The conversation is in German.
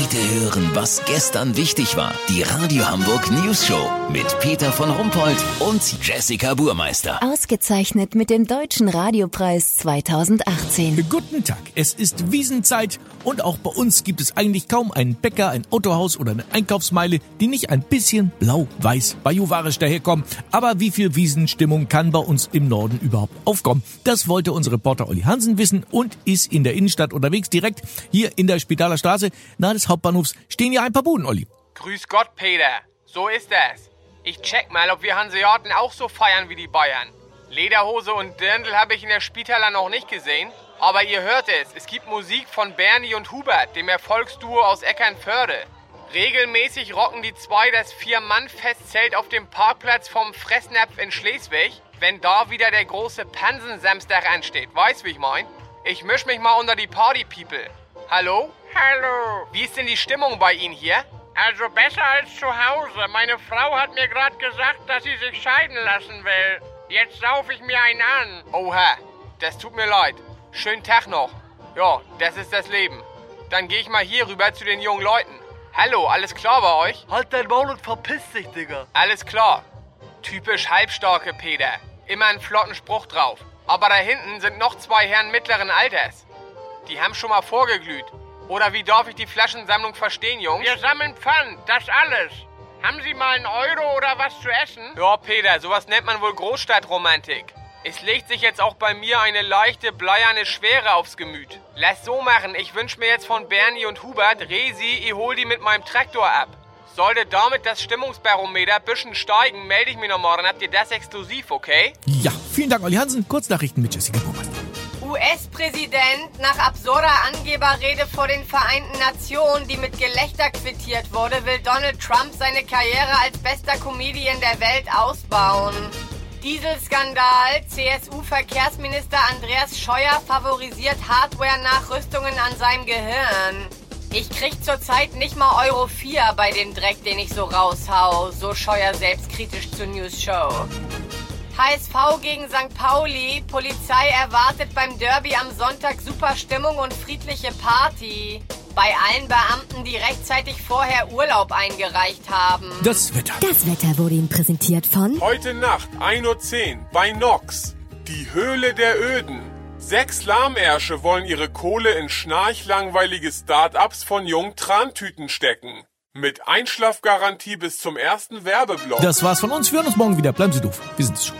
Heute hören, was gestern wichtig war. Die Radio Hamburg News Show mit Peter von Rumpold und Jessica Burmeister. Ausgezeichnet mit dem Deutschen Radiopreis 2018. Guten Tag, es ist Wiesenzeit und auch bei uns gibt es eigentlich kaum einen Bäcker, ein Autohaus oder eine Einkaufsmeile, die nicht ein bisschen blau-weiß bajuvarisch daherkommen. Aber wie viel Wiesenstimmung kann bei uns im Norden überhaupt aufkommen? Das wollte unser Reporter Olli Hansen wissen und ist in der Innenstadt unterwegs, direkt hier in der Spitaler Straße, nahe des Hauptbahnhofs, stehen ja ein paar Buden, Olli. Grüß Gott, Peter. So ist es. Ich check mal, ob wir Hanseaten auch so feiern wie die Bayern. Lederhose und Dirndl habe ich in der Spitaler noch nicht gesehen. Aber ihr hört es, es gibt Musik von Bernie und Hubert, dem Erfolgsduo aus Eckernförde. Regelmäßig rocken die zwei das Vier-Mann-Festzelt auf dem Parkplatz vom Fressnapf in Schleswig, wenn da wieder der große Pansensamstag ansteht. Weißt wie ich mein? Ich misch mich mal unter die Party-People. Hallo? Hallo. Wie ist denn die Stimmung bei Ihnen hier? Also besser als zu Hause. Meine Frau hat mir gerade gesagt, dass sie sich scheiden lassen will. Jetzt sauf ich mir einen an. Oha, das tut mir leid. Schönen Tag noch. Ja, das ist das Leben. Dann gehe ich mal hier rüber zu den jungen Leuten. Hallo, alles klar bei euch? Halt dein Maul und verpiss dich, Digga. Alles klar. Typisch halbstarke Peter. Immer einen flotten Spruch drauf. Aber da hinten sind noch zwei Herren mittleren Alters. Die haben schon mal vorgeglüht. Oder wie darf ich die Flaschensammlung verstehen, Jungs? Wir sammeln Pfand, das alles. Haben Sie mal einen Euro oder was zu essen? Ja, Peter, sowas nennt man wohl Großstadtromantik. Es legt sich jetzt auch bei mir eine leichte, bleierne Schwere aufs Gemüt. Lass so machen, ich wünsche mir jetzt von Bernie und Hubert, Resi, ich hol die mit meinem Traktor ab. Sollte damit das Stimmungsbarometer bisschen steigen, melde ich mich noch morgen. Habt ihr das exklusiv, okay? Ja, vielen Dank, Olli Hansen. Kurznachrichten mit Jessica Burmeister. US-Präsident nach absurder Angeberrede vor den Vereinten Nationen, die mit Gelächter quittiert wurde, will Donald Trump seine Karriere als bester Comedian der Welt ausbauen. Dieselskandal. CSU-Verkehrsminister Andreas Scheuer favorisiert Hardware-Nachrüstungen an seinem Gehirn. Ich krieg zurzeit nicht mal Euro 4 bei dem Dreck, den ich so raushau, so Scheuer selbstkritisch zur News Show. HSV gegen St. Pauli. Polizei erwartet beim Derby am Sonntag super Stimmung und friedliche Party. Bei allen Beamten, die rechtzeitig vorher Urlaub eingereicht haben. Das Wetter. Das Wetter wurde Ihnen präsentiert von Heute Nacht 1.10 Uhr bei Nox. Die Höhle der Öden. Sechs Lahmärsche wollen ihre Kohle in schnarchlangweilige Start-ups von jungen Trantüten stecken. Mit Einschlafgarantie bis zum ersten Werbeblock. Das war's von uns. Wir hören uns morgen wieder. Bleiben Sie doof. Wir sind's schon.